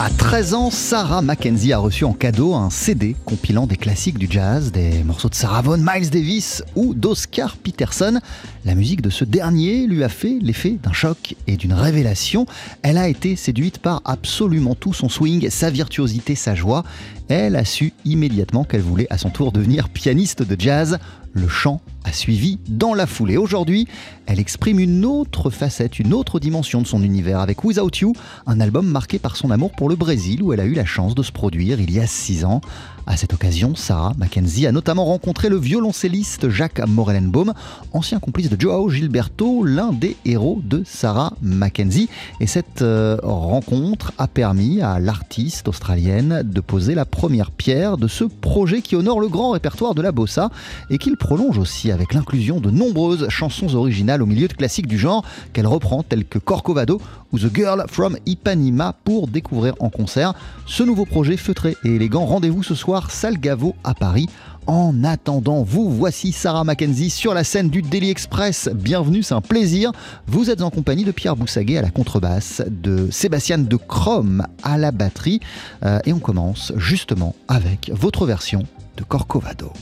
À 13 ans, Sarah Mackenzie a reçu en cadeau un CD compilant des classiques du jazz, des morceaux de Sarah Vaughan, Miles Davis ou d'Oscar Peterson. La musique de ce dernier lui a fait l'effet d'un choc et d'une révélation. Elle a été séduite par absolument tout son swing, sa virtuosité, sa joie. Elle a su immédiatement qu'elle voulait à son tour devenir pianiste de jazz. Le chant suivi dans la foulée. Aujourd'hui, elle exprime une autre facette, une autre dimension de son univers avec Without You, un album marqué par son amour pour le Brésil où elle a eu la chance de se produire il y a six ans. À cette occasion, Sarah Mackenzie a notamment rencontré le violoncelliste Jacques Morellenbaum, ancien complice de Joao Gilberto, l'un des héros de Sarah Mackenzie. Et cette euh, rencontre a permis à l'artiste australienne de poser la première pierre de ce projet qui honore le grand répertoire de la bossa et qu'il prolonge aussi avec l'inclusion de nombreuses chansons originales au milieu de classiques du genre qu'elle reprend telles que Corcovado ou The Girl from Ipanema pour découvrir en concert ce nouveau projet feutré et élégant. Rendez-vous ce soir Salgavo à Paris. En attendant, vous voici Sarah Mackenzie sur la scène du Daily Express. Bienvenue, c'est un plaisir. Vous êtes en compagnie de Pierre Boussaguet à la contrebasse, de Sébastien de Chrome à la batterie. Euh, et on commence justement avec votre version de Corcovado.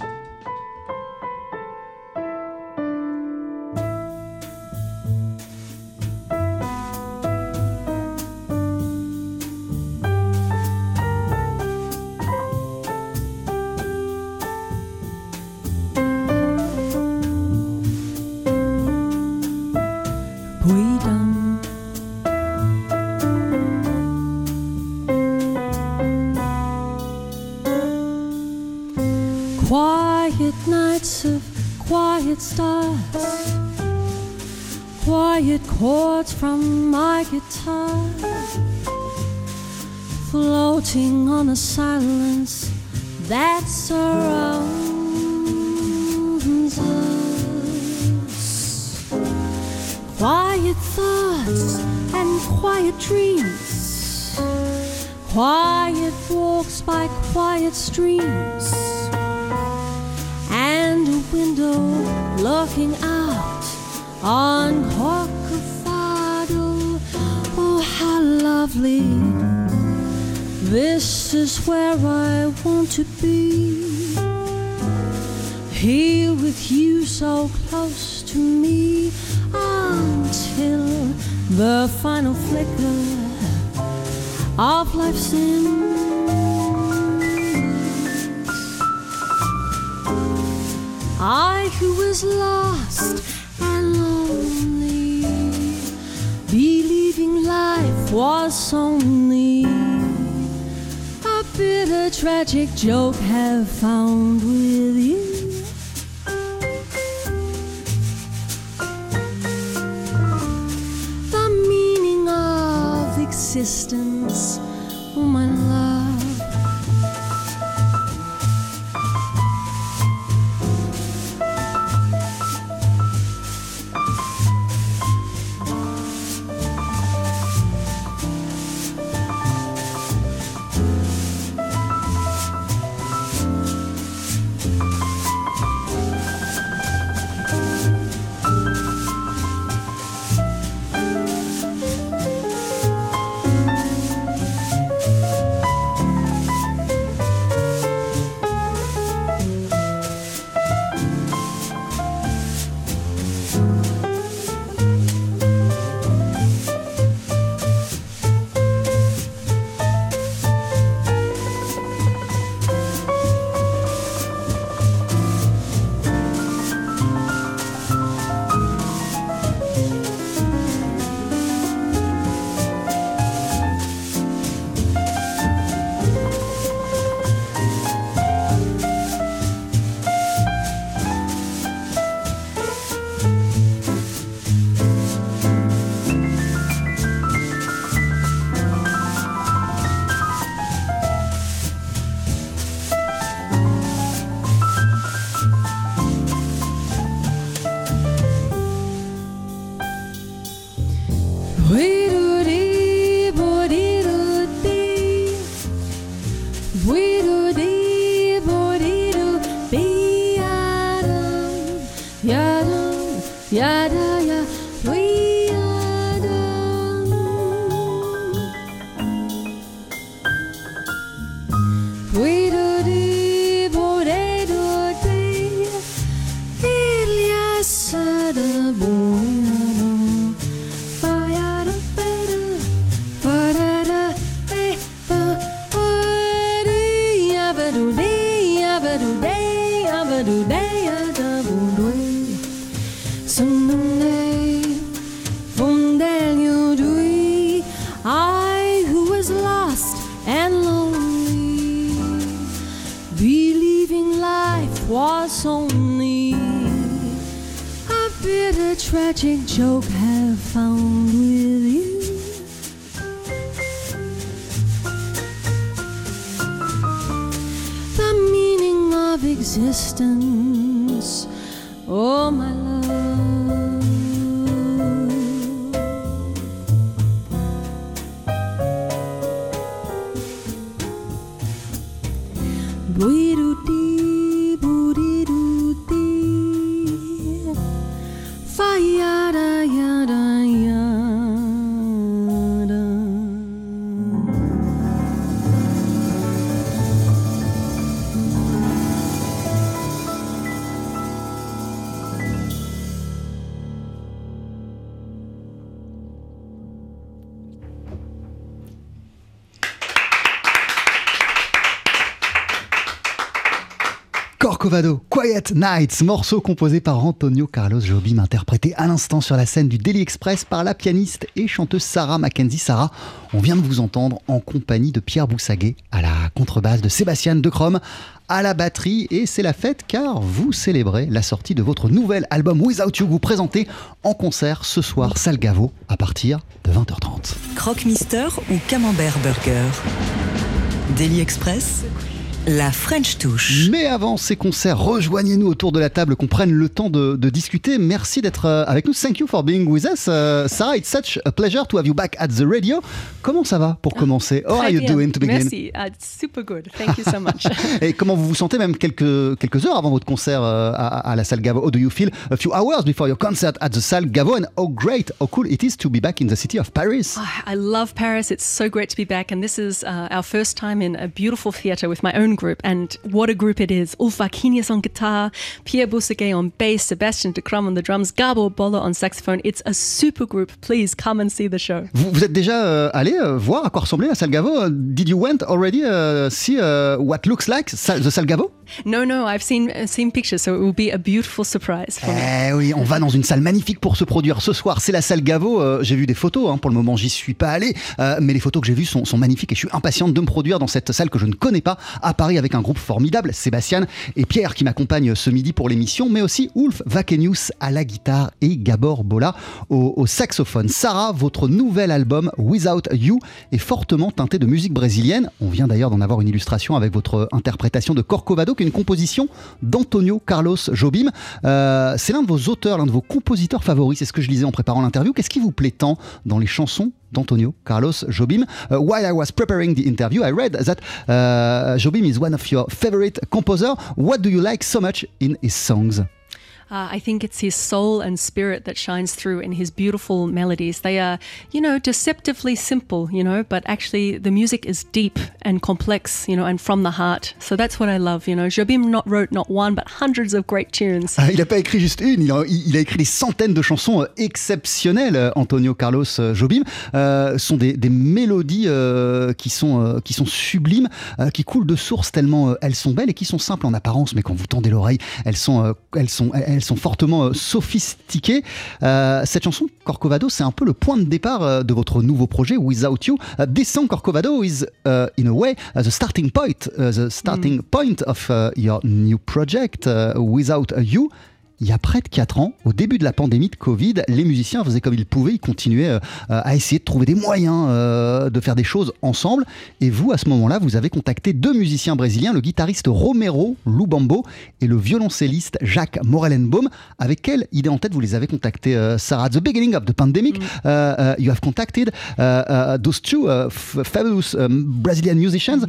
Of life's end. I who was lost and lonely, believing life was only a bitter, tragic joke, have found with you. Existence, existence, oh my love. Quiet Nights, morceau composé par Antonio Carlos Jobim, interprété à l'instant sur la scène du Daily Express par la pianiste et chanteuse Sarah Mackenzie. Sarah, on vient de vous entendre en compagnie de Pierre Boussaguet à la contrebasse, de Sébastien De Crom à la batterie et c'est la fête car vous célébrez la sortie de votre nouvel album Without You, vous présentez en concert ce soir Salgavo à partir de 20h30. Croque-Mister ou Camembert Burger? Daily Express, la French touche. Mais avant ces concerts, rejoignez-nous autour de la table, qu'on prenne le temps de, de discuter. Merci d'être euh, avec nous. Thank you for being with us. Uh, Sarah, it's such a pleasure to have you back at the radio. Comment ça va pour commencer? How are you doing to begin? Merci. Uh, it's super good. Thank you so much. Et comment vous vous sentez même quelques, quelques heures avant votre concert euh, à, à la salle Gavo? How do you feel? A few hours before your concert at the salle Gavo? And how great, how cool it is to be back in the city of Paris. Ah, I love Paris. It's so great to be back. And this is uh, our first time in a beautiful theatre with my own group. And what a group it is. Ulf Vakinius on guitar, Pierre Boussaguet on bass, Sebastian de Crum on the drums, Gabo Bolla on saxophone. It's a super group. Please come and see the show. Vous, vous êtes déjà euh, allé euh, voir à quoi ressemblait la salle Gavo Did you went already uh, see uh, what looks like the salle Gavo No, no, I've seen uh, seen pictures, so it will be a beautiful surprise for me. Eh oui, on va dans une salle magnifique pour se produire ce soir. C'est la salle Gavo. Euh, j'ai vu des photos. hein. Pour le moment, j'y suis pas allé, Euh, mais les photos que j'ai vues sont, sont magnifiques et je suis impatiente de me produire dans cette salle que je ne connais pas à Paris avec un groupe formidable, Sébastien et Pierre qui m'accompagnent ce midi pour l'émission, mais aussi Ulf Vakenius à la guitare et Gabor Bola au, saxophone. Sarah, votre nouvel album Without You est fortement teinté de musique brésilienne. On vient d'ailleurs d'en avoir une illustration avec votre interprétation de Corcovado, qui est une composition d'Antonio Carlos Jobim. Euh, c'est l'un de vos auteurs, l'un de vos compositeurs favoris. C'est ce que je lisais en préparant l'interview. Qu'est-ce qui vous plaît tant dans les chansons d'Antonio Carlos Jobim Uh, While I was preparing the interview, I read that uh, Jobim is one of your favorite composer. What do you like so much in his songs? Uh, I think it's his soul and spirit that shines through in his beautiful melodies. They are, you know, deceptively simple, you know, but actually the music is deep and complex, you know, and from the heart. So that's what I love, you know. Jobim not wrote not one, but hundreds of great tunes. Ah, Il n'a pas écrit juste une, il a, il a écrit des centaines de chansons euh, exceptionnelles, euh, Antonio Carlos euh, Jobim. Euh, sont des, des mélodies euh, qui, sont, euh, qui sont sublimes, qui coulent de source tellement elles sont belles et qui sont simples en apparence, mais quand vous tendez l'oreille, elles sont, elles sont, elles sont fortement euh, sophistiquées. Euh, cette chanson, Corcovado, c'est un peu le point de départ euh, de votre nouveau projet, Without You. This song, Corcovado, is uh, in a way uh, the starting point, uh, the starting point of uh, your new project, Without You. Il y a près de 4 ans, au début de la pandémie de Covid, les musiciens faisaient comme ils pouvaient, ils continuaient euh, à essayer de trouver des moyens euh, de faire des choses ensemble. Et vous, à ce moment-là, vous avez contacté deux musiciens brésiliens, le guitariste Romero Lubambo et le violoncelliste Jacques Morellenbaum. Avec quelle idée en tête vous les avez contactés, euh, Sarah? At the beginning of the pandemic, uh, you have contacted uh, uh, those two fabulous um, Brazilian musicians.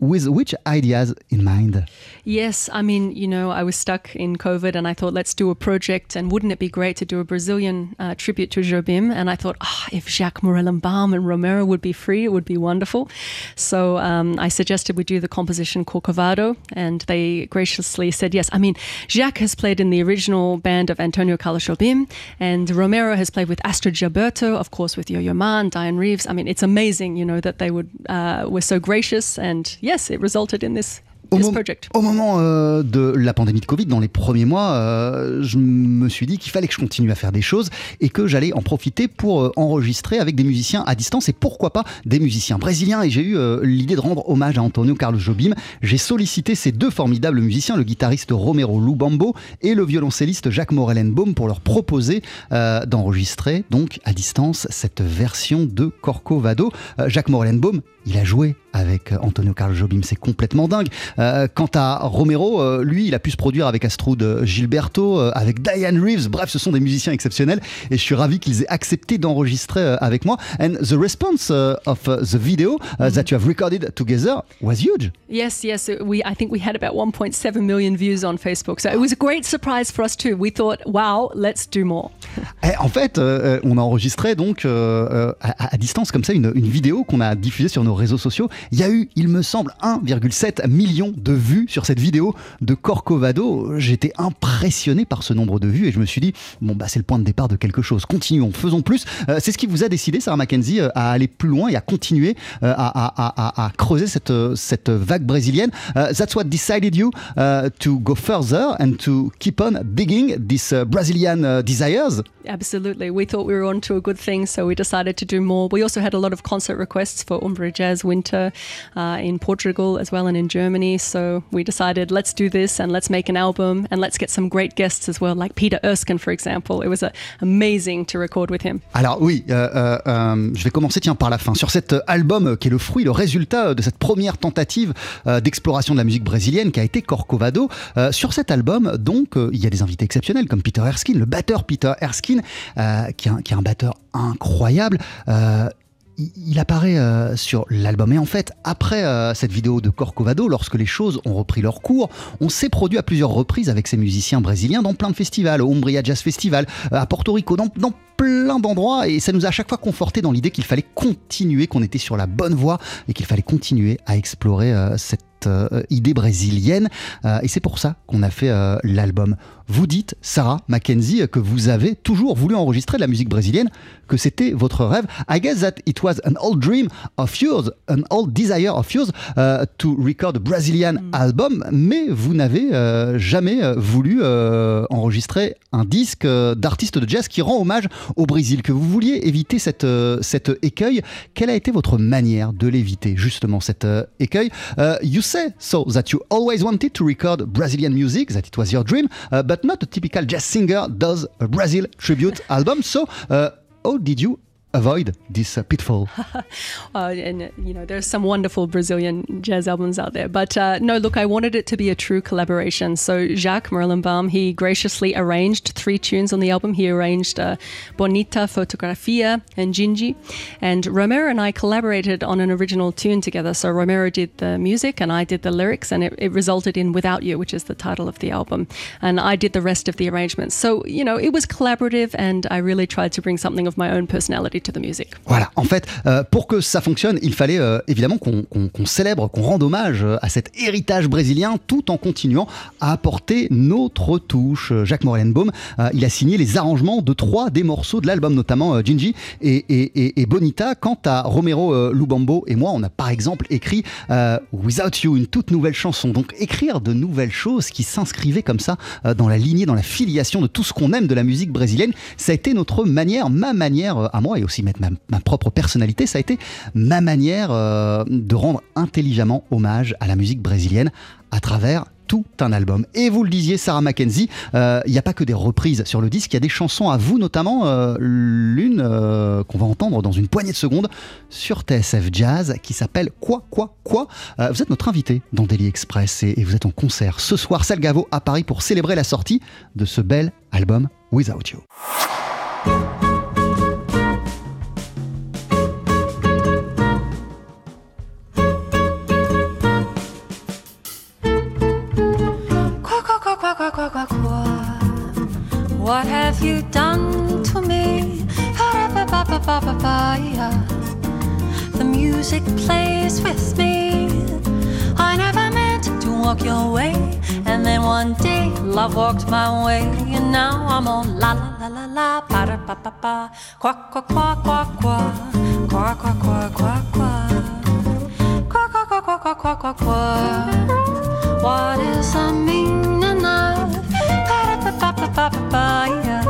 With which ideas in mind? Yes, I mean, you know, I was stuck in COVID and I thought, let's do a project. And wouldn't it be great to do a Brazilian uh, tribute to Jobim? And I thought, ah, if Jacques Morellenbaum and Romero would be free, it would be wonderful. So um, I suggested we do the composition Corcovado, and they graciously said yes. I mean, Jacques has played in the original band of Antonio Carlos Jobim, and Romero has played with Astrid Gilberto, of course, with Yo-Yo Ma and Diane Reeves. I mean, it's amazing, you know, that they would uh, were so gracious, and yes, it resulted in this Au, this mom- project. au moment euh, de la pandémie de Covid, dans les premiers mois, euh, je me suis dit qu'il fallait que je continue à faire des choses et que j'allais en profiter pour euh, enregistrer avec des musiciens à distance et pourquoi pas des musiciens brésiliens. Et j'ai eu l'idée de rendre hommage à Antonio Carlos Jobim. J'ai sollicité ces deux formidables musiciens, le guitariste Romero Lubambo et le violoncelliste Jacques Morellenbaum, pour leur proposer d'enregistrer donc à distance cette version de Corcovado. Jacques Morellenbaum, il a joué avec Antonio Carlos Jobim, c'est complètement dingue. Euh, quant à Romero, euh, lui, il a pu se produire avec Astrud Gilberto, euh, avec Diane Reeves. Bref, ce sont des musiciens exceptionnels et je suis ravi qu'ils aient accepté d'enregistrer avec moi. And the response of uh, the video uh, that you have recorded together was huge. Yes, yes. uh, We I think we had about 1.7 million views on Facebook, so it was a great surprise for us too. We thought, wow, let's do more. Eh, en fait, euh, on a enregistré donc euh, à, à distance comme ça une, une vidéo qu'on a diffusée sur nos réseaux sociaux. Il y a eu, il me semble, 1,7 million de vues sur cette vidéo de Corcovado. J'étais impressionné par ce nombre de vues et je me suis dit bon bah c'est le point de départ de quelque chose. Continuons, faisons plus. Euh, c'est ce qui vous a décidé, Sarah Mackenzie, euh, à aller plus loin et à continuer euh, à, creuser cette vague brésilienne. Euh, that's what decided you uh, to go further and to keep on digging these uh, Brazilian uh, desires? Absolutely. We thought we were on to a good thing, so we decided to do more. We also had a lot of concert requests for Umbra Jazz Winter uh, in Portugal as well and in Germany. So we decided let's do this and let's make an album and let's get some great guests as well, like Peter Erskine, for example. It was uh, amazing to record with him. Alors oui, euh, euh, euh, je vais commencer tiens par la fin. Sur cet album qui est le fruit, le résultat de cette première tentative d'exploration de la musique brésilienne qui a été Corcovado. sur cet album, donc, il y a des invités exceptionnels comme Peter Erskine, le batteur Peter Erskine, qui est un batteur incroyable. Il- apparaît euh, sur l'album. Et en fait, après euh, cette vidéo de Corcovado, lorsque les choses ont repris leur cours, on s'est produit à plusieurs reprises avec ces musiciens brésiliens dans plein de festivals, au Umbria Jazz Festival, à Porto Rico, dans, plein d'endroits. Et ça nous a à chaque fois conforté dans l'idée qu'il fallait continuer, qu'on était sur la bonne voie et qu'il fallait continuer à explorer euh, cette idée brésilienne. Et c'est pour ça qu'on a fait l'album. Vous dites, Sarah Mackenzie, que vous avez toujours voulu enregistrer de la musique brésilienne, que c'était votre rêve. I guess that it was an old dream of yours, an old desire of yours uh, to record a Brazilian album, mais vous n'avez euh, jamais euh, voulu euh, enregistrer un disque euh, d'artiste de jazz qui rend hommage au Brésil, que vous vouliez éviter cette, euh, cet écueil. Quelle a été votre manière de l'éviter, justement, cet euh, écueil? Uh, You say so that you always wanted to record Brazilian music, that it was your dream, uh, but not a typical jazz singer does a Brazil tribute album. So, uh, how did you avoid this pitfall? Uh, and, you know, there's some wonderful Brazilian jazz albums out there. But uh, no, look, I wanted it to be a true collaboration. So Jacques Merlenbaum, he graciously arranged three tunes on the album. He arranged uh, Bonita, Fotografia, and Gingy. And Romero and I collaborated on an original tune together. So Romero did the music and I did the lyrics, and it, it resulted in Without You, which is the title of the album. And I did the rest of the arrangements. So, you know, it was collaborative, and I really tried to bring something of my own personality to the music. Voilà, en fait, euh, pour que ça fonctionne, il fallait euh, évidemment qu'on célèbre, qu'on rende hommage euh, à cet héritage brésilien tout en continuant à apporter notre touche. Jacques Morellenbaum, il a signé les arrangements de trois des morceaux de l'album, notamment Gingy et, et- Bonita. Quant à Romero Lubambo et moi, on a par exemple écrit Without You, une toute nouvelle chanson. Donc écrire de nouvelles choses qui s'inscrivaient comme ça dans la lignée, dans la filiation de tout ce qu'on aime de la musique brésilienne, ça a été notre manière, ma manière à moi et aussi mettre ma, propre personnalité, ça a été ma manière euh, de rendre intelligemment hommage à la musique brésilienne à travers tout un album. Et vous le disiez, Sarah Mackenzie, euh, il n'y a pas que des reprises sur le disque, il y a des chansons à vous, notamment euh, l'une qu'on va entendre dans une poignée de secondes sur TSF Jazz qui s'appelle Quoi, quoi, quoi Vous êtes notre invité dans Daily Express et vous êtes en concert ce soir, Salgavo à Paris pour célébrer la sortie de ce bel album Without You. Qua, qua, qua, qua, qua. What have you done to me? The music plays with me. I never meant to walk your way. And then one day love walked my way. And now I'm on la la la la la. Pa ra pa pa pa. Qua qua qua qua qua. Qua qua qua qua qua. Qua qua qua qua qua qua qua. What is pa ra pa pa pa pa pa pa yeah.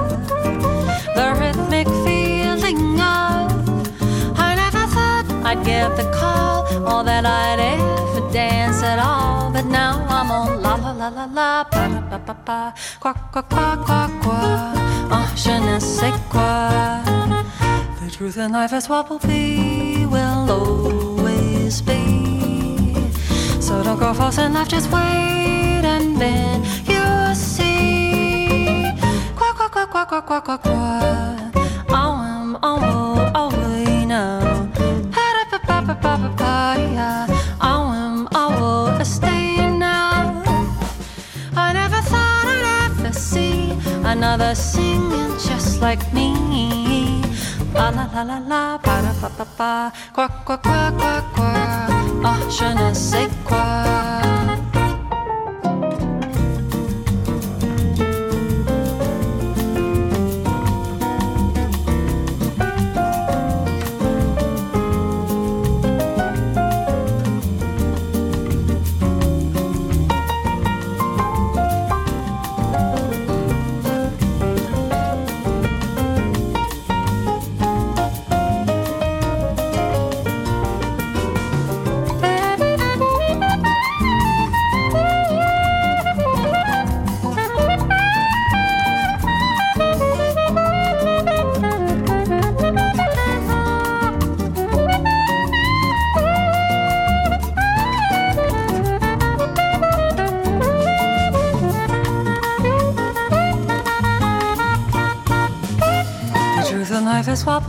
The rhythmic feeling of I never thought I'd get the call or that I'd ever dance at all. But now I'm on la la la la la pa ra pa pa pa qua qua qua qua qua. Oh, je ne sais quoi. The truth in life is what will be, will always be. So don't go false in life, just wait and then yeah. Oh, I'm oh stay now. I never thought I'd ever see another singing just like me. La la la la la, pa da pa pa pa, qua qua qua qua qua. Oh, je ne sais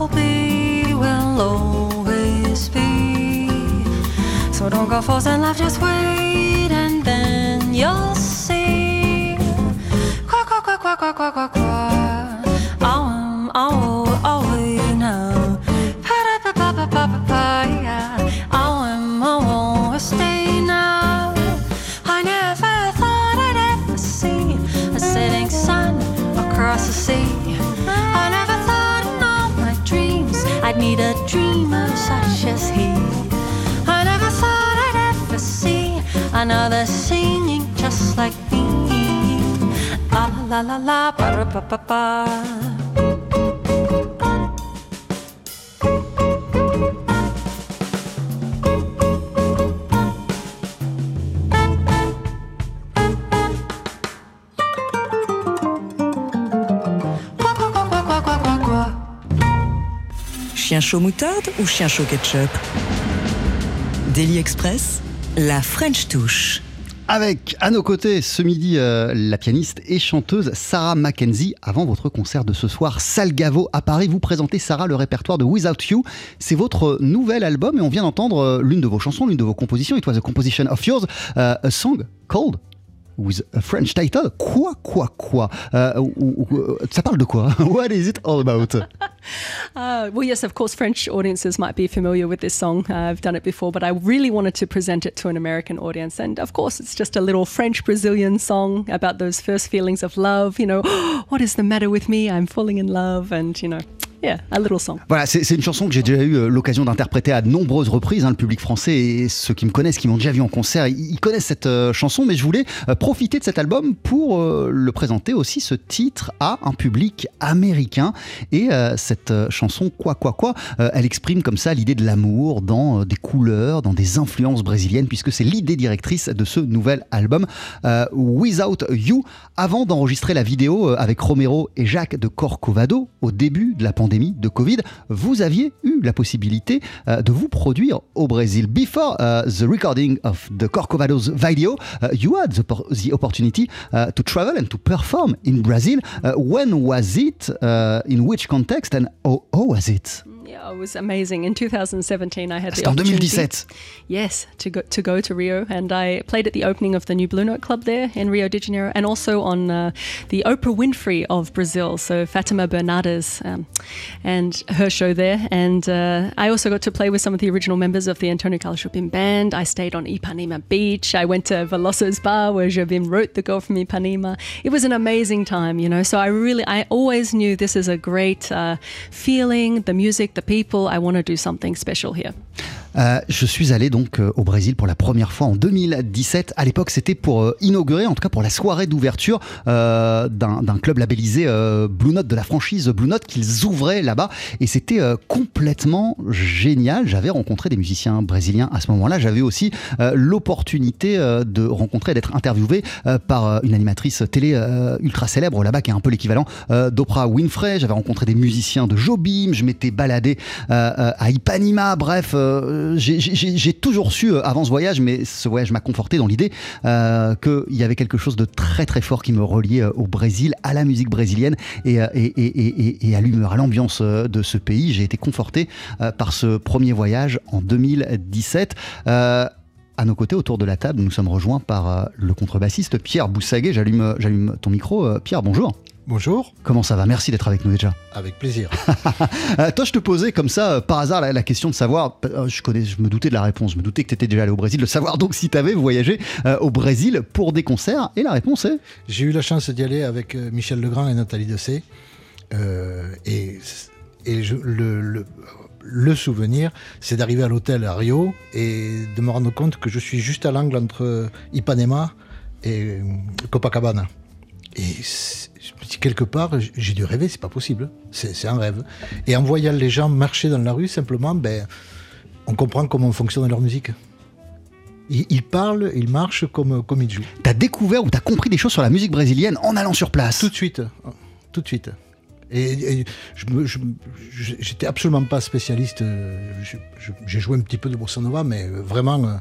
life will always be. So don't go forcing life, just wait chaud moutarde ou chien chaud ketchup Daily Express, la French touche. Avec à nos côtés ce midi euh, la pianiste et chanteuse Sarah Mackenzie. Avant votre concert de ce soir, Salgavo à Paris, vous présentez Sarah le répertoire de Without You. C'est votre nouvel album et on vient d'entendre euh, l'une de vos chansons, l'une de vos compositions. It was a composition of yours, euh, a song called with a French title. Quoi, quoi, quoi ou- Ça parle de quoi What is it all about Uh, well, yes, of course, French audiences might be familiar with this song. Uh, I've done it before, but I really wanted to present it to an American audience. And of course, it's just a little French Brazilian song about those first feelings of love. You know, what is the matter with me? I'm falling in love. And, you know, Voilà, c'est une chanson que j'ai déjà eu euh, l'occasion d'interpréter à de nombreuses reprises. hein. le public français et ceux qui me connaissent, qui m'ont déjà vu en concert, ils, connaissent cette euh, chanson, mais je voulais euh, profiter de cet album pour le présenter aussi, ce titre, à un public américain. Et cette chanson, quoi, quoi, quoi, elle exprime comme ça l'idée de l'amour dans des couleurs, dans des influences brésiliennes, puisque c'est l'idée directrice de ce nouvel album, Without You. Avant d'enregistrer la vidéo avec Romero et Jacques de Corcovado, au début de la pandémie de Covid, vous aviez eu la possibilité euh, de vous produire au Brésil. Before uh, the recording of the Corcovado's video, uh, you had the, the opportunity uh, to travel and to perform in Brazil. Uh, when was it? In which context? And how was it? Yeah, it was amazing. In 2017, I had the opportunity- 2017. Yes, to go to go to Rio, and I played at the opening of the new Blue Note Club there in Rio de Janeiro, and also on uh, the Oprah Winfrey of Brazil, so Fatima Bernardes um, and her show there. And uh, I also got to play with some of the original members of the Antonio Carlos Jobim band. I stayed on Ipanema Beach. I went to Veloso's bar where Jobim wrote "The Girl from Ipanema." It was an amazing time, you know. So I really, I always knew this is a great uh, feeling. The music, the people. I want to do something special here. Euh, je suis allé donc euh, au Brésil pour la première fois en 2017. À l'époque, c'était pour euh, inaugurer, en tout cas pour la soirée d'ouverture euh, d'un club labellisé euh, Blue Note, de la franchise Blue Note qu'ils ouvraient là-bas. Et c'était complètement génial. J'avais rencontré des musiciens brésiliens à ce moment-là. J'avais aussi l'opportunité de rencontrer, d'être interviewé par une animatrice télé ultra célèbre là-bas, qui est un peu l'équivalent d'Oprah Winfrey. J'avais rencontré des musiciens de Jobim. Je m'étais baladé à Ipanema. Bref, j'ai- toujours su euh, avant ce voyage, mais ce voyage m'a conforté dans l'idée euh, qu'il y avait quelque chose de très très fort qui me reliait euh, au Brésil, à la musique brésilienne et, à l'humeur, à l'ambiance de ce pays. J'ai été conforté par ce premier voyage en 2017. Euh, à nos côtés, autour de la table, nous sommes rejoints par le contrebassiste Pierre Boussaguet. J'allume, ton micro. Pierre, bonjour. Bonjour, Comment ça va? Merci d'être avec nous déjà. avec plaisir. Euh, toi, je te posais comme ça, euh, par hasard, la, la question de savoir, euh, je, connais, je me doutais de la réponse, je me doutais que tu étais déjà allé au Brésil, de savoir donc si tu avais voyagé euh, au Brésil pour des concerts. Et la réponse est? J'ai eu la chance d'y aller avec Michel Legrand et Nathalie Dessay. Euh, et et je- le, le- le souvenir, c'est d'arriver à l'hôtel à Rio et de me rendre compte que je suis juste à l'angle entre Ipanema et Copacabana. Et je me dis, quelque part, j'ai dû rêver, c'est pas possible. C'est un rêve. Et en voyant les gens marcher dans la rue, simplement, ben, on comprend comment fonctionne leur musique. Ils, ils parlent, ils marchent comme, comme ils jouent. tu as découvert ou tu as compris des choses sur la musique brésilienne en allant sur place? Tout de suite. Tout de suite. Et, et je absolument pas spécialiste. euh, J'ai joué un petit peu de bossa mais euh, vraiment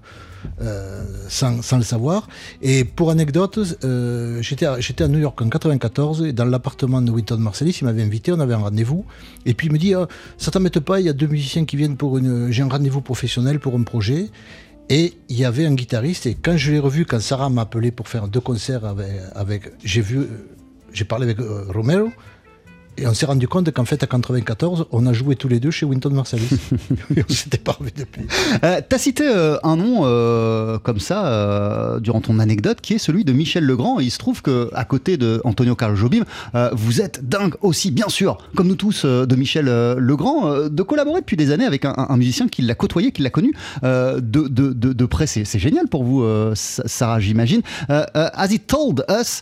euh, sans, le savoir. Et pour anecdote, j'étais à, New York en 94, et dans l'appartement de Winton Marsalis, il m'avait invité, on avait un rendez-vous. Et puis il me dit, Ah, ça t'embête pas, il y a deux musiciens qui viennent pour une... J'ai un rendez-vous professionnel pour un projet. Et il y avait un guitariste, et quand je l'ai revu, quand Sarah m'a appelé pour faire deux concerts avec, j'ai parlé avec Romero, et on s'est rendu compte qu'en fait, à 94, on a joué tous les deux chez Winton Marsalis. on s'était pas revus depuis. Euh, T'as cité euh, un nom euh, comme ça durant ton anecdote qui est celui de Michel Legrand. Et il se trouve que à côté de Antonio Carlos Jobim, vous êtes dingue aussi, bien sûr, comme nous tous, de Michel Legrand, de collaborer depuis des années avec un, un musicien qui l'a côtoyé, qui l'a connu de, de, de, de près. C'est génial pour vous, Sa- Sarah, j'imagine. As he told us,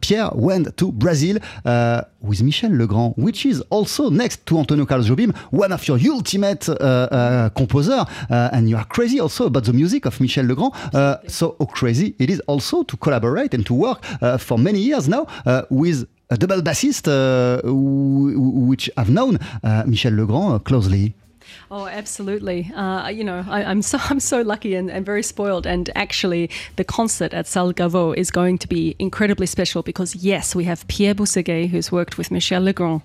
Pierre went to Brazil with Michel Legrand, which is also next to Antonio Carlos Jobim, one of your ultimate uh, uh, composer, uh, and you are crazy also about the music of Michel Legrand. Uh, so how crazy it is also to collaborate and to work uh, for many years now uh, with a double bassist, uh, wh- wh- which I've known uh, Michel Legrand closely. Oh, absolutely. Uh, you know, I, I'm so I'm so lucky and, and very spoiled. And actually, the concert at Salle Gaveau is going to be incredibly special because yes, we have Pierre Boussaguet who's worked with Michel Legrand,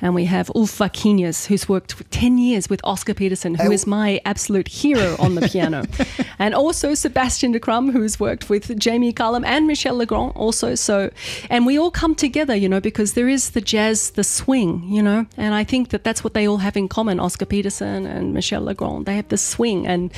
and we have Ulf Vakinius who's worked for ten years with Oscar Peterson, who Oh. is my absolute hero on the piano, and also Sebastian de Krum who's worked with Jamie Cullum and Michel Legrand also. So, and we all come together, you know, because there is the jazz, the swing, you know, and I think that that's what they all have in common. Oscar Peterson and Michel Legrand, they have the swing, and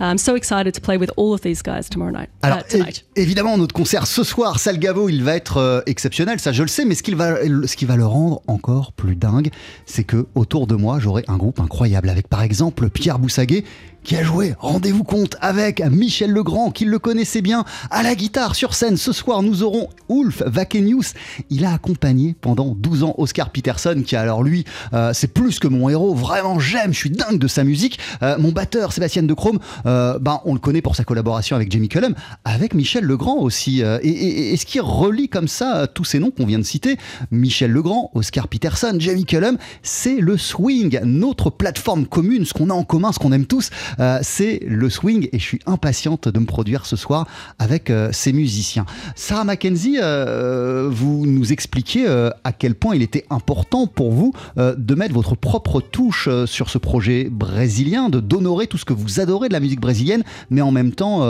I'm so excited to play with all of these guys tomorrow night. uh, Alors, tonight. évidemment, notre concert ce soir, Salgavo, il va être euh, exceptionnel, ça je le sais, mais ce, qu'il va, ce qui va le rendre encore plus dingue, c'est que autour de moi, j'aurai un groupe incroyable, avec par exemple Pierre Boussaguet, qui a joué, rendez-vous compte, avec Michel Legrand, qui le connaissait bien, à la guitare sur scène. Ce soir, nous aurons Ulf Vakenius. Il a accompagné pendant 12 ans Oscar Peterson, qui alors lui, euh, c'est plus que mon héros. Vraiment, j'aime, je suis dingue de sa musique. Euh, mon batteur, Sébastien de Chrome, euh, ben, on le connaît pour sa collaboration avec Jamie Cullum, avec Michel Legrand aussi. Euh, et, et- et ce qui relie comme ça euh, tous ces noms qu'on vient de citer, Michel Legrand, Oscar Peterson, Jamie Cullum, c'est le swing, notre plateforme commune, ce qu'on a en commun, ce qu'on aime tous. Euh, c'est le swing et je suis impatiente de me produire ce soir avec euh, ces musiciens. Sarah Mackenzie, euh, vous nous expliquiez à quel point il était important pour vous de mettre votre propre touche sur ce projet brésilien, de d'honorer tout ce que vous adorez de la musique brésilienne, mais en même temps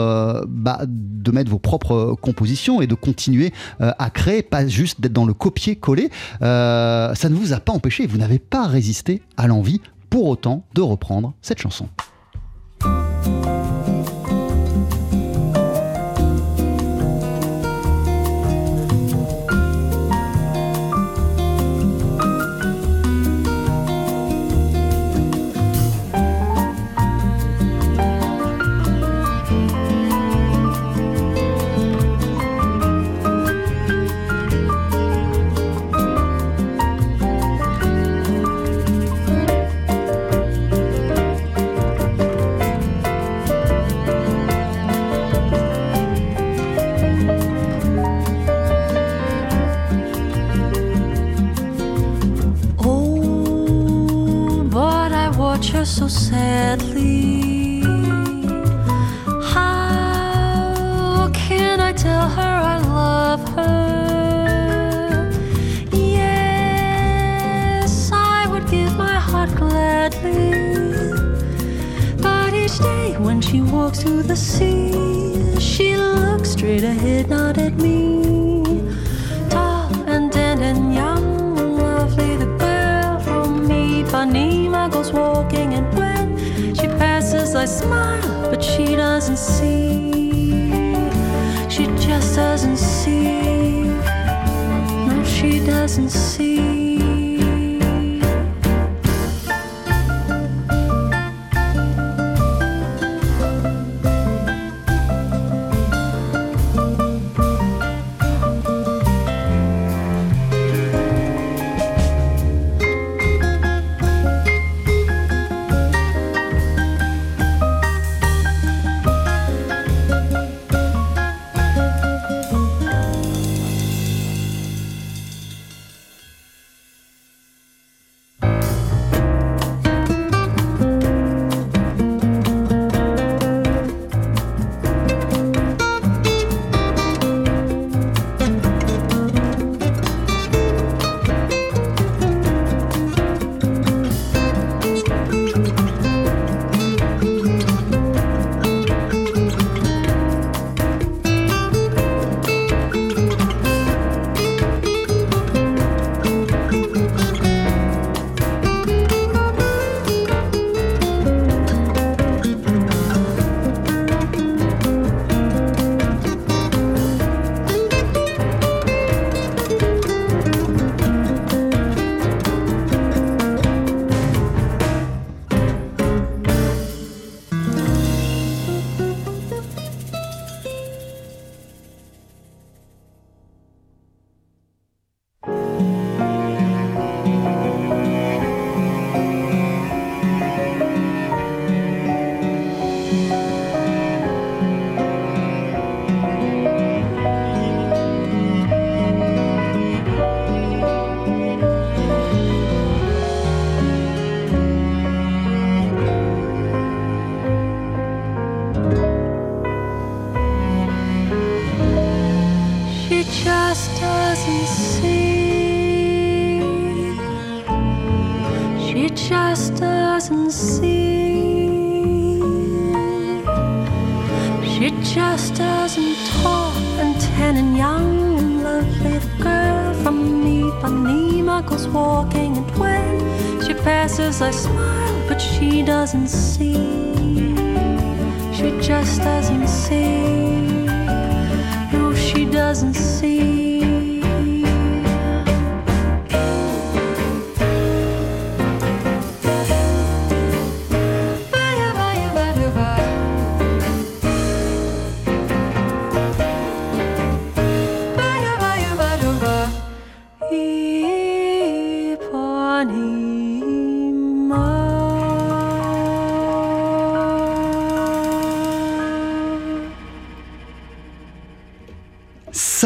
bah, de mettre vos propres compositions et de continuer à créer, pas juste d'être dans le copier-coller. Ça ne vous a pas empêché, vous n'avez pas résisté à l'envie pour autant de reprendre cette chanson. Straight ahead, not at me. Tall and tan and young and lovely, the girl from Ipanema goes walking, and when she passes, I smile, but she doesn't see. She just doesn't see. No, she doesn't see.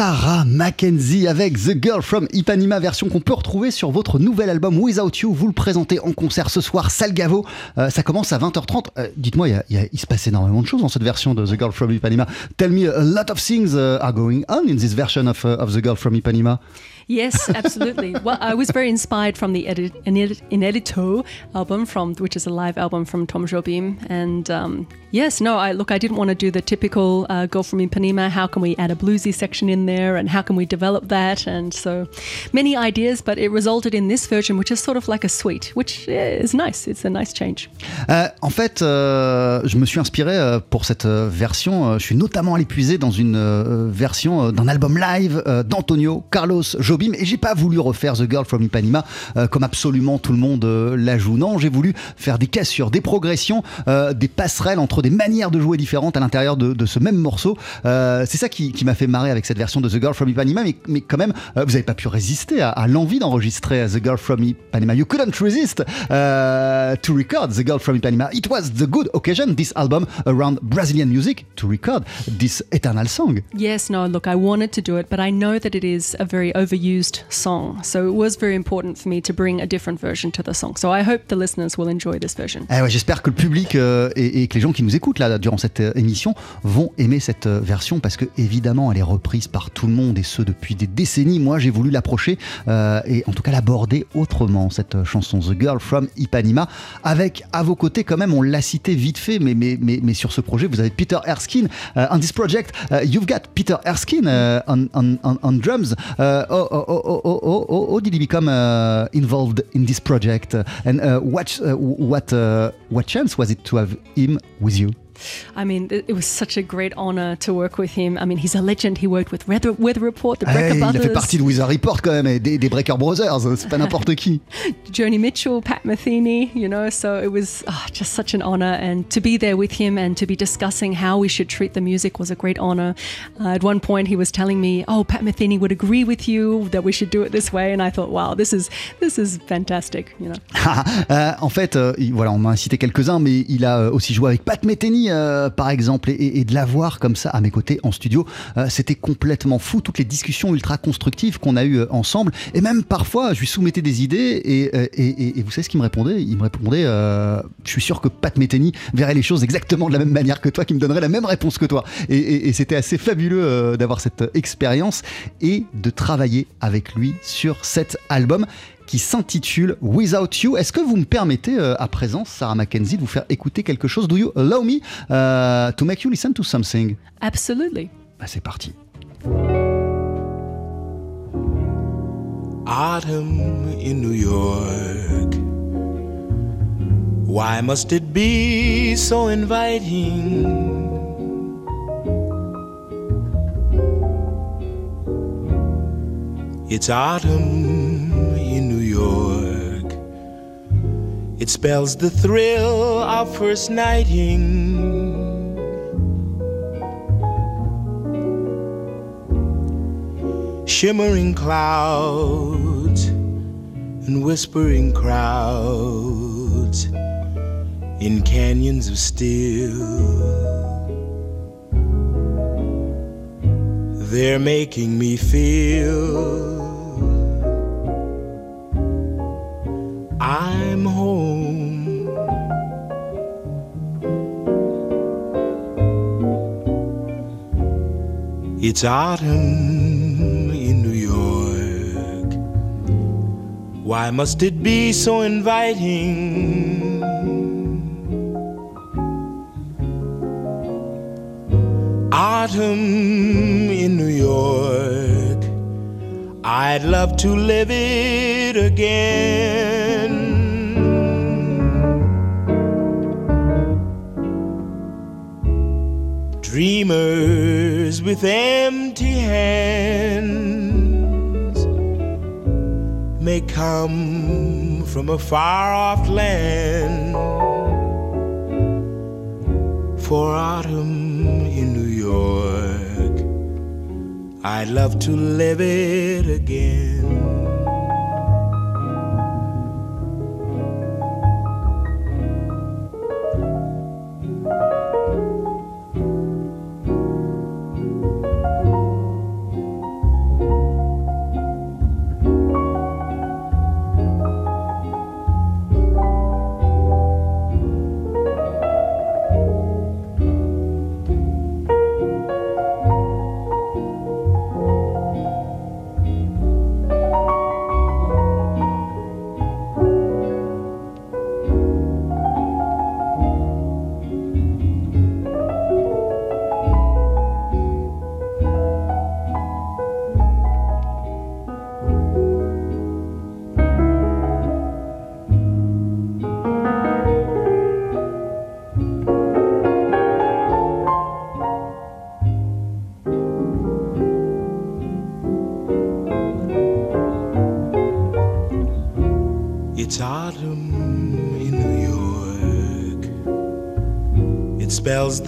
Sarah Mackenzie avec The Girl from Ipanema, version qu'on peut retrouver sur votre nouvel album Without You. Vous le présentez en concert ce soir, Salgavo. Euh, ça commence à 20h30. Euh, Dites-moi, il se passe énormément de choses dans cette version de The Girl from Ipanema. Tell me, a lot of things uh, are going on in this version of, uh, of The Girl from Ipanema. Yes, absolutely. well, I was very inspired from the edit, Ined- Inedito album, from which is a live album from Tom Jobim. And um, yes, no, I look, I didn't want to do the typical uh, "Girl from Ipanema." How can we add a bluesy section in there, and how can we develop that? And so many ideas, but it resulted in this version, which is sort of like a suite, which is nice. It's a nice change. Euh, en fait, euh, je me suis inspiré euh, pour cette euh, version. euh, je suis notamment allé puiser dans une version d'un album live d'Antonio Carlos Jobim et j'ai pas voulu refaire The Girl from Ipanema comme absolument tout le monde la joue. Non, j'ai voulu faire des cassures, des progressions, des passerelles entre des manières de jouer différentes à l'intérieur de, de ce même morceau. C'est ça qui, qui m'a fait marrer avec cette version de The Girl from Ipanema, mais, mais quand même, euh, vous n'avez pas pu résister à, à l'envie d'enregistrer The Girl from Ipanema. You couldn't resist uh, to record The Girl from Ipanema. It was the good occasion, this album, around Brazilian music, to record this eternal song. Yes, no, look, I wanted to do it, but I know that it is a very overused song. So it was very important for me to bring a different version to the song. So I hope the listeners will enjoy this version. Eh ouais, J'espère que le public euh, et, et que les gens qui nous écoutent là durant cette euh, émission vont aimer cette euh, version parce que évidemment elle est reprise par tout le monde et ce depuis des décennies. Moi j'ai voulu l'approcher euh, et en tout cas l'aborder autrement cette euh, chanson The Girl from Ipanema. Avec à vos côtés quand même on l'a cité vite fait mais, mais, mais, mais sur ce projet vous avez Peter Erskine euh, on this project uh, you've got Peter Erskine uh, on, drums. Uh, oh, oh, oh, oh, oh, how did he become uh, involved in this project? Uh, and uh, what uh, what uh, what chance was it to have him with you? I mean, it was such a great honor to work with him. I mean, he's a legend. He worked with Weather, Weather Report, the Brecker Hey, il a fait Brothers, partie de Wizard Report quand même et des, des Breaker Brothers c'est pas n'importe qui Joni Mitchell, Pat Metheny, you know, so it was ah, just such an honor. And to be there with him and to be discussing how we should treat the music was a great honor. Uh, at one point, he was telling me, oh, Pat Metheny would agree with you that we should do it this way. And I thought, wow, this is, this is fantastic, you know. Euh, en fait, euh, voilà, on m'a cité quelques-uns, mais il a euh, aussi joué avec Pat Metheny, euh, par exemple, et, de l'avoir comme ça à mes côtés en studio, euh, c'était complètement fou. Toutes les discussions ultra constructives qu'on a eues euh, ensemble, et même parfois, je lui soumettais des idées, et, vous savez ce qu'il me répondait? Il me répondait Je suis sûr que Pat Metheny verrait les choses exactement de la même manière que toi, qui me donnerait la même réponse que toi. Et, c'était assez fabuleux d'avoir cette expérience et de travailler avec lui sur cet album qui s'intitule Without You. Est-ce que vous me permettez euh, à présent, Sarah Mackenzie, de vous faire écouter quelque chose? Do you allow me euh, to make you listen to something? Absolutely. bah, C'est parti. Autumn in New York. Why must it be so inviting? It's autumn York. It spells the thrill of first nighting. shimmering clouds and whispering crowds in canyons of steel. They're making me feel Home. It's autumn in New York. Why must it be so inviting? Autumn in New York. I'd love to live it again. With empty hands may come from a far off land for autumn in New York. I'd love to live it again.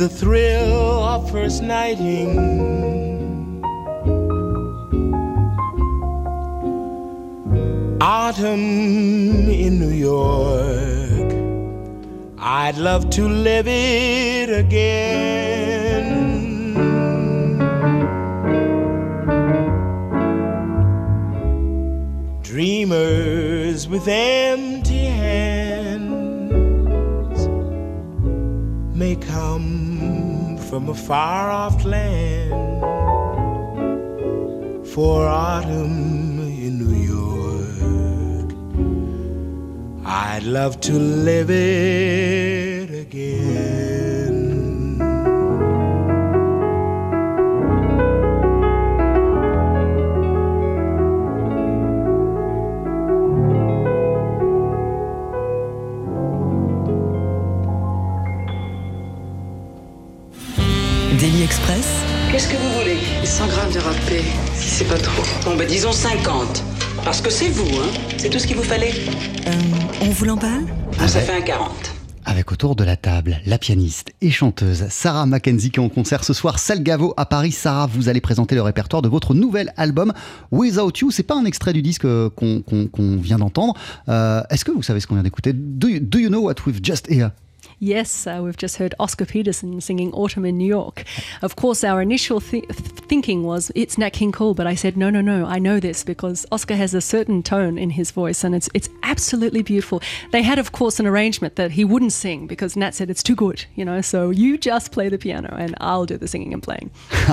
The thrill of first nighting. Autumn in New York. I'd love to live it again. Dreamers with empty hands may come from a far off land for autumn in New York. I'd love to live it again. 100 grammes de râpé, si c'est pas trop. Bon, bah disons 50. Parce que c'est vous, hein C'est tout ce qu'il vous fallait euh, on vous l'emballe Bon, Ça fait un 40. Avec autour de la table la pianiste et chanteuse Sarah Mackenzie qui est en concert ce soir Salgavo à Paris. Sarah, vous allez présenter le répertoire de votre nouvel album Without You. C'est pas un extrait du disque euh, qu'on vient d'entendre. Euh, Est-ce que vous savez ce qu'on vient d'écouter? Do, you- do you know what we've just heard? Yes, uh, we've just heard Oscar Peterson singing Autumn in New York. Of course, our initial thi- thinking was it's Nat King Cole, but I said, no, no, no, I know this because Oscar has a certain tone in his voice and it's, it's absolutely beautiful. They had, of course, an arrangement that he wouldn't sing because Nat said it's too good, you know, so you just play the piano and I'll do the singing and playing.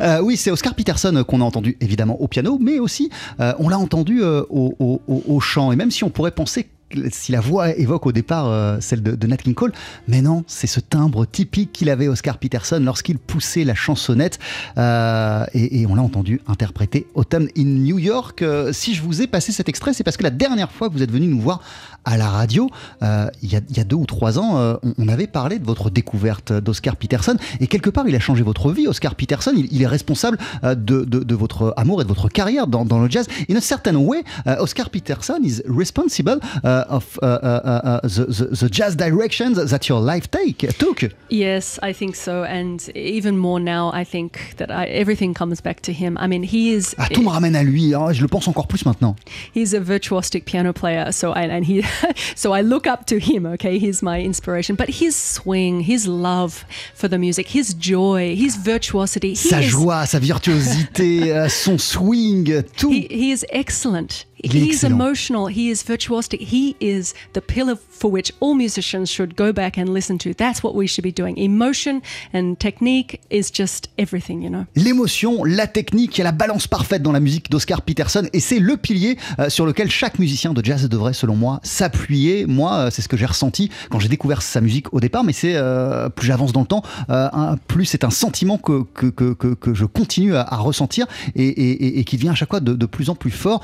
Euh, oui, c'est Oscar Peterson qu'on a entendu évidemment au piano, mais aussi euh, on l'a entendu euh, au, au- au- chant. Et même si on pourrait penser si la voix évoque au départ euh, celle de, Nat King Cole, mais non, c'est ce timbre typique qu'il avait Oscar Peterson lorsqu'il poussait la chansonnette. Euh, et, on l'a entendu interpréter Autumn in New York. Euh, si je vous ai passé cet extrait, c'est parce que la dernière fois que vous êtes venu nous voir à la radio, il, y a, deux ou trois ans, on, avait parlé de votre découverte d'Oscar Peterson. Et quelque part, il a changé votre vie. Oscar Peterson, il, est responsable de, votre amour et de votre carrière dans, le jazz. In a certain way, Oscar Peterson is responsible of uh, uh, uh, the, the, the jazz directions that your life take took. Yes, I think so. And even more now, I think that I, everything comes back to him. I mean, he is. Ah, tout me ramène à lui. hein, je le pense encore plus maintenant. he's a virtuosic piano player so and, and he so i look up to him okay he's my inspiration but his swing his love for the music his joy his virtuosity Sa joie, sa virtuosité, euh, son swing, tout. he, he is excellent Emotional. He is virtuosic. He is the pillar for which all musicians should go back and listen to. That's what we should be doing. Emotion and technique is just everything you know. L'émotion, la technique, il y a la balance parfaite dans la musique d'Oscar Peterson. Et c'est le pilier euh, sur lequel chaque musicien de jazz devrait, selon moi, s'appuyer. Moi, euh, c'est ce que j'ai ressenti quand j'ai découvert sa musique au départ, mais c'est euh, plus j'avance dans le temps, un- plus c'est un sentiment que, que, que, que- que je continue à, à ressentir et, et- et- et qui devient à chaque fois de, de plus en plus fort.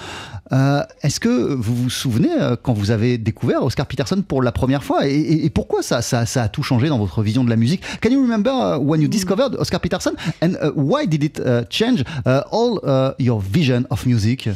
Euh, Est-ce que vous vous souvenez euh, quand vous avez découvert Oscar Peterson pour la première fois et, et- et pourquoi ça, ça, ça a tout changé dans votre vision de la musique? Can you remember uh, when you discovered Oscar Peterson and uh, why did it uh, change uh, all uh, your vision of music?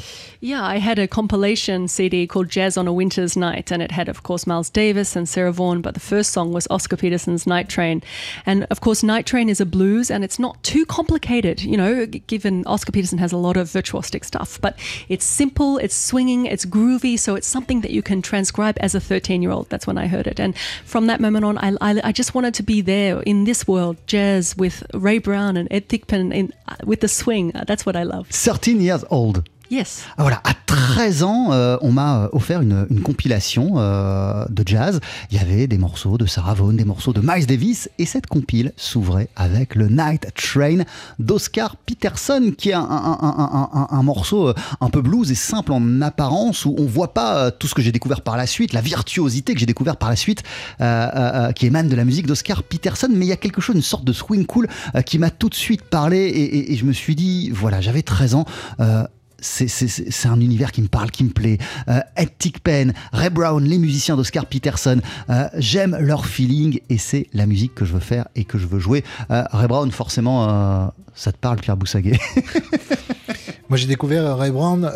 Yeah, I had a compilation CD called Jazz on a Winter's Night, and it had, of course, Miles Davis and Sarah Vaughan, but the first song was Oscar Peterson's Night Train. And of course, Night Train is a blues, and it's not too complicated, you know, given Oscar Peterson has a lot of virtuosic stuff, but it's simple, it's swinging, it's groovy, so it's something that you can transcribe as a 13 year old. That's when I heard it. And from that moment on, I, I, I just wanted to be there in this world, jazz with Ray Brown and Ed Thigpen in, uh, with the swing. That's what I love. 13 years old. Yes. Ah, Voilà, à 13 ans, euh, on m'a euh, offert une, compilation euh, de jazz. Il y avait des morceaux de Sarah Vaughan, des morceaux de Miles Davis, et cette compile s'ouvrait avec le Night Train d'Oscar Peterson, qui est un, morceau un peu blues et simple en apparence, où on voit pas tout ce que j'ai découvert par la suite, la virtuosité que j'ai découvert par la suite, qui émane de la musique d'Oscar Peterson, mais il y a quelque chose, une sorte de swing cool qui m'a tout de suite parlé, et, je me suis dit, voilà, j'avais 13 ans. C'est- un univers qui me parle, qui me plaît. Euh, Ed Thigpen, Ray Brown, les musiciens d'Oscar Peterson, euh, j'aime leur feeling et c'est la musique que je veux faire et que je veux jouer. Euh, Ray Brown, forcément, euh, ça te parle, Pierre Boussaguet Moi, j'ai découvert Ray Brown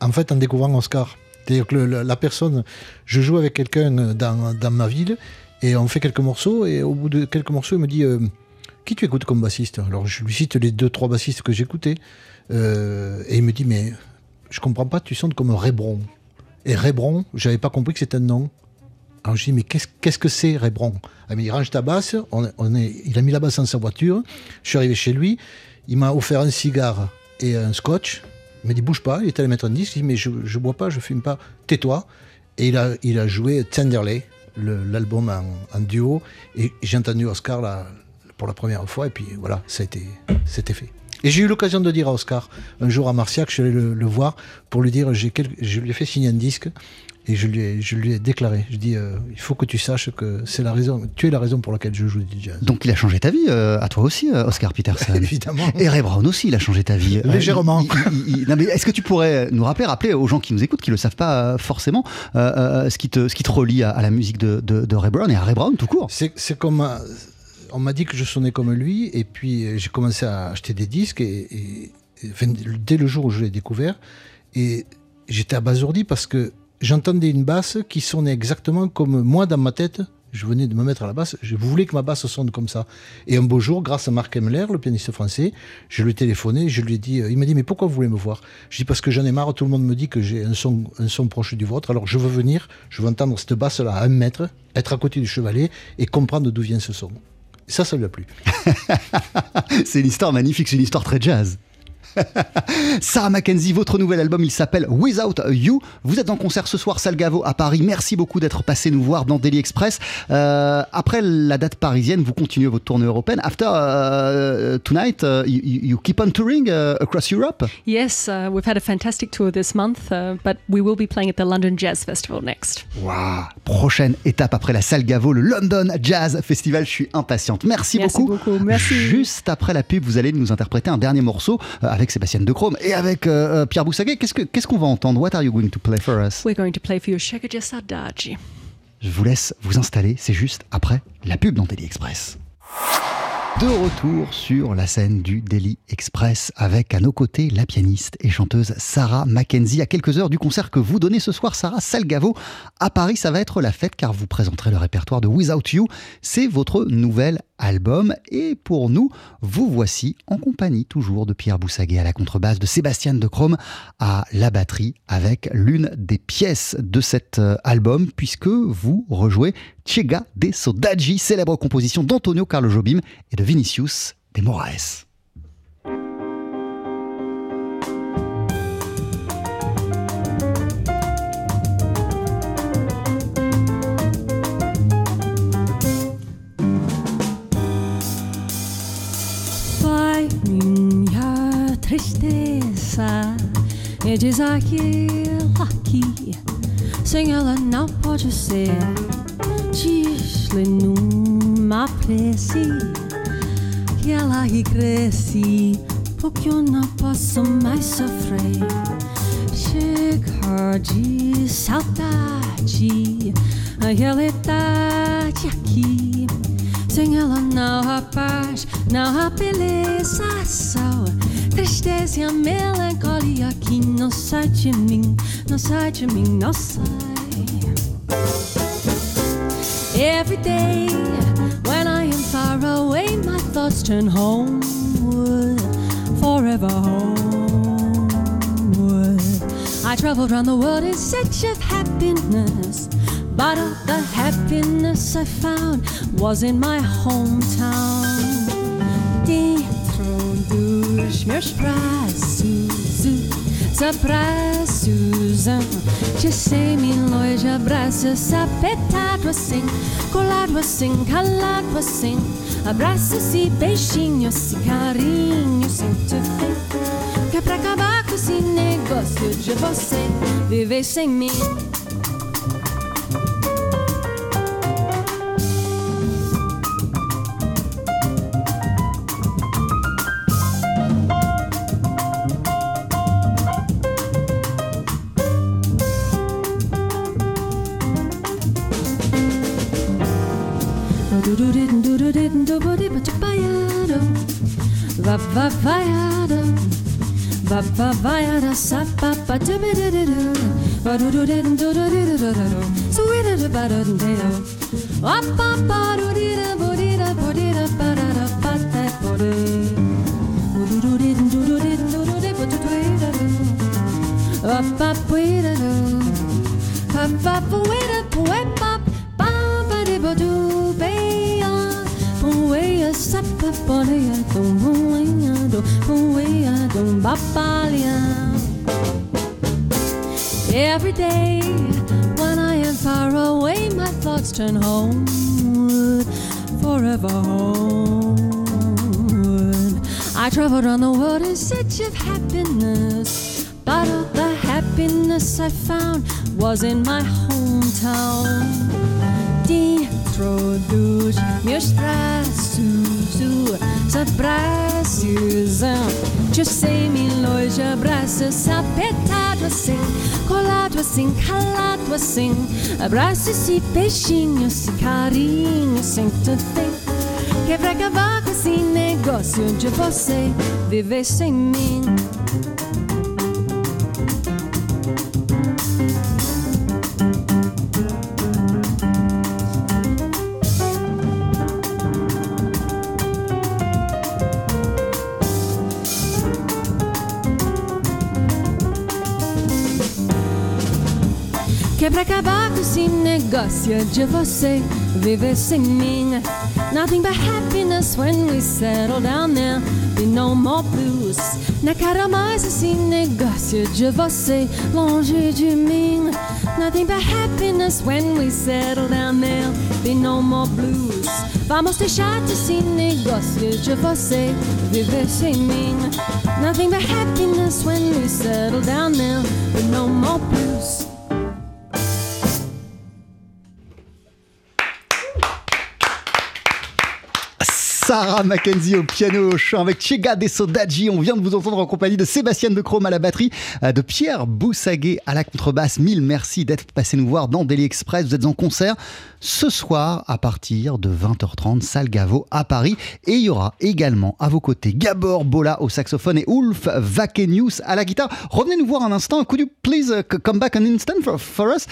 en fait en découvrant Oscar. C'est-à-dire que la personne, je joue avec quelqu'un dans, dans ma ville et on fait quelques morceaux et au bout de quelques morceaux, il me dit qui tu écoutes comme bassiste? Alors je lui cite les deux trois bassistes que j'écoutais euh, et il me dit mais je comprends pas, tu sonnes comme Rébron. Et Rébron, j'avais pas compris que c'était un nom. Alors je dis mais qu'est-ce qu'est-ce que c'est Rébron? Il m'a dit range ta basse. On, est, il a mis la basse dans sa voiture. Je suis arrivé chez lui. Il m'a offert un cigare et un scotch. Il m'a dit bouge pas. Il est allé mettre un disque. Il dit mais je, je bois pas, je fume pas. Tais-toi. Et il a, il a joué Tenderly, le- l'album en, en duo. Et j'ai entendu Oscar là, pour la première fois. Et puis voilà, ça a été, c'était fait. Et j'ai eu l'occasion de dire à Oscar, un jour à Marciac, je suis allé le, le voir pour lui dire, j'ai quel- je lui ai fait signer un disque et je lui ai, je lui ai déclaré, je dis, euh, il faut que tu saches que c'est la raison, tu es la raison pour laquelle je joue du jazz. Donc il a changé ta vie, euh, à toi aussi, euh, Oscar Peterson. Évidemment. Et Ray Brown aussi, il a changé ta vie. Légèrement. il- il- il- non, mais est-ce que tu pourrais nous rappeler, rappeler aux gens qui nous écoutent, qui ne le savent pas forcément, euh, ce, qui te, ce qui te relie à, à la musique de, de, de Ray Brown et à Ray Brown tout court? C'est c'est comme. On m'a dit que je sonnais comme lui, et puis euh, j'ai commencé à acheter des disques, et, dès le jour où je l'ai découvert, et j'étais abasourdi parce que j'entendais une basse qui sonnait exactement comme moi dans ma tête. Je venais de me mettre à la basse, je voulais que ma basse sonne comme ça. Et un beau jour, grâce à Marc Emler, le pianiste français, je lui ai téléphoné, je lui ai dit, euh, il m'a dit, mais pourquoi vous voulez me voir? Je dis, parce que j'en ai marre, tout le monde me dit que j'ai un son proche du vôtre, alors je veux venir, je veux entendre cette basse-là à un mètre, être à côté du chevalet et comprendre d'où vient ce son. Ça, ça lui a plu. C'est une histoire magnifique, c'est une histoire très jazz. Sarah Mackenzie, votre nouvel album, il s'appelle Without You. Vous êtes en concert ce soir, Salgavo, à Paris. Merci beaucoup d'être passé nous voir dans Daily Express. Euh, après la date parisienne, vous continuez votre tournée européenne. After uh, tonight, uh, you, you keep on touring uh, across Europe? Yes, uh, we've had a fantastic tour this month, uh, but we will be playing at the London Jazz Festival next. Waouh Prochaine étape après la Salgavo, le London Jazz Festival. Je suis impatiente. Merci, Merci beaucoup. beaucoup, merci. Juste après la pub, vous allez nous interpréter un dernier morceau euh, avec Sébastien De Chrome et avec euh, euh, Pierre Boussaguet. Qu'est-ce que- qu'est-ce qu'on va entendre? What are you going to play for us? We're going to play for you. Je vous laisse vous installer. C'est juste après la pub dans Daily Express. De retour sur la scène du Daily Express avec à nos côtés la pianiste et chanteuse Sarah Mackenzie. À quelques heures du concert que vous donnez ce soir, Sarah Salgavo, à Paris, ça va être la fête car vous présenterez le répertoire de Without You. C'est votre nouvel album et pour nous, vous voici en compagnie toujours de Pierre Boussaguet à la contrebasse, de Sébastien de Chrome à la batterie avec l'une des pièces de cet euh, album puisque vous rejouez Chega de Sodaji, célèbre composition d'Antonio Carlo Jobim et de Vinicius de Moraes. Tristeza e diz aquilo aqui sem ela não pode ser. Diz-lhe numa prece que ela regresse, porque eu não posso mais sofrer. Chega de saudade, a realidade aqui. Sem ela não há paz, não há beleza, só tristeza e a melancolia que não sai de mim, não sai de mim, não sai. Every day when I am far away, my thoughts turn homeward, forever homeward. I traveled around the world in search of happiness, but all the happiness I found was in my hometown. Dentro dos meus braços, os abraços, te sei milhões de abraços, apertado assim, colado assim, calado assim, abraços e beijinhos e carinhos. Que é pra acabar com esse negócio de você viver sem mim. Va va vaiado, ba ba ba ya da sa ba ba do ba do do Every day when I am far away, my thoughts turn homeward, forever homeward. I traveled around the world in search of happiness, but all the happiness I found was in my hometown. Introduz meus braços, os abraços. Eu sei milhões de abraços apertado assim, colado assim, calado assim. Abraços e beijinhos e carinhos sem tanto Que pra acabar com esse negócio de você viver sem mim. Negócio de você viver sem mim. Nothing but happiness when we settle down there. Be no more blues. Na cara mais esse negócio de você longe de mim. Nothing but happiness when we settle down there. Be no more blues. Vamos deixar desse negócio de você viver sem mim. Nothing but happiness when we settle down there. Be no more blues. Sarah Mackenzie au piano au chant avec Chega Desodaji. On vient de vous entendre en compagnie de Sébastien de Chrome à la batterie, euh, de Pierre Boussaguet à la contrebasse. Mille merci d'être passé nous voir dans Daily Express. Vous êtes en concert ce soir à partir de 20h30, salle Gaveau à Paris. Et il y aura également à vos côtés Gabor Bola au saxophone et Ulf Vakenius à la guitare. Revenez nous voir un instant. Could you please uh, come back an instant for, us?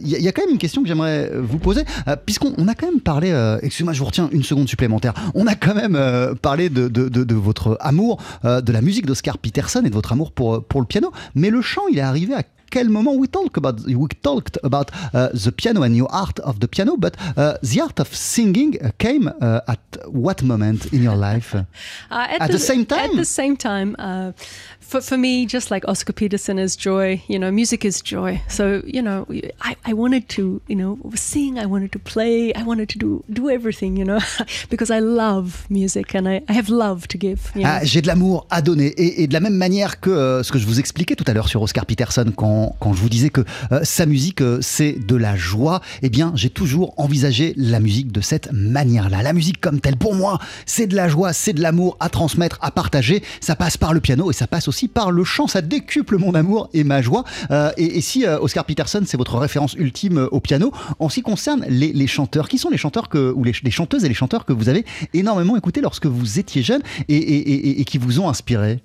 Il y, y, a quand même une question que j'aimerais vous poser, euh, puisqu'on on a quand même parlé, euh, excusez-moi, je vous retiens une seconde supplémentaire. On a quand même euh, parlé de, votre amour euh, de la musique d'Oscar Peterson et de votre amour pour, pour le piano. Mais le chant, il est arrivé à quel moment we talk about we talked about uh, the piano and your art of the piano, but uh, the art of singing came uh, at what moment in your life? at, at the, the, same time. At the same time. for, for me, just like Oscar Peterson is joy, you know, music is joy. So, you know, I, I wanted to, you know, sing, I wanted to play, I wanted to do, do everything, you know, because I love music and I, I have love to give. You know? ah, J'ai de l'amour à donner. Et, et, de la même manière que euh, ce que je vous expliquais tout à l'heure sur Oscar Peterson, quand, quand je vous disais que euh, sa musique, euh, c'est de la joie, eh bien, j'ai toujours envisagé la musique de cette manière-là. La musique comme telle, pour moi, c'est de la joie, c'est de l'amour à transmettre, à partager. Ça passe par le piano et ça passe aussi par le chant, ça décuple mon amour et ma joie. Euh, et, si Oscar Peterson, c'est votre référence ultime au piano, en ce qui concerne les, chanteurs, qui sont les chanteurs ou les, chanteuses et les chanteurs que vous avez énormément écoutés lorsque vous étiez jeune et qui vous ont inspiré?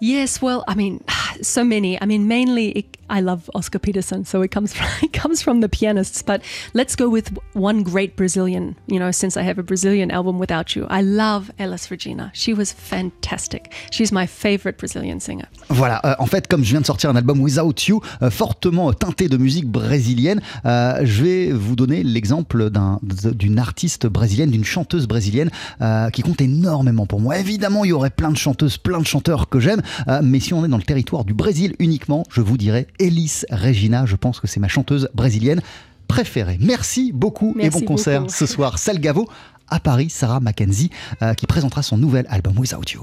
Yes, well, I mean, so many. I mean, mainly it, I love Oscar Peterson, so it comes from it comes from the pianists. But let's go with one great Brazilian. You know, since I have a Brazilian album without you, I love Elis Regina. She was fantastic. She's my favorite Brazilian singer. Voilà. Euh, en fait, comme je viens de sortir un album Without You, euh, fortement teinté de musique brésilienne, euh, je vais vous donner l'exemple d'une artiste brésilienne, d'une chanteuse brésilienne qui compte énormément pour moi. Évidemment, il y aurait plein de chanteuses, plein de chanteurs que j'aime. Euh, mais si on est dans le territoire du Brésil uniquement, je vous dirais Elis Regina. Je pense que c'est ma chanteuse brésilienne préférée. Merci beaucoup Merci et bon concert ce soir. Salgavo à Paris, Sarah Mackenzie, euh, qui présentera son nouvel album Without You.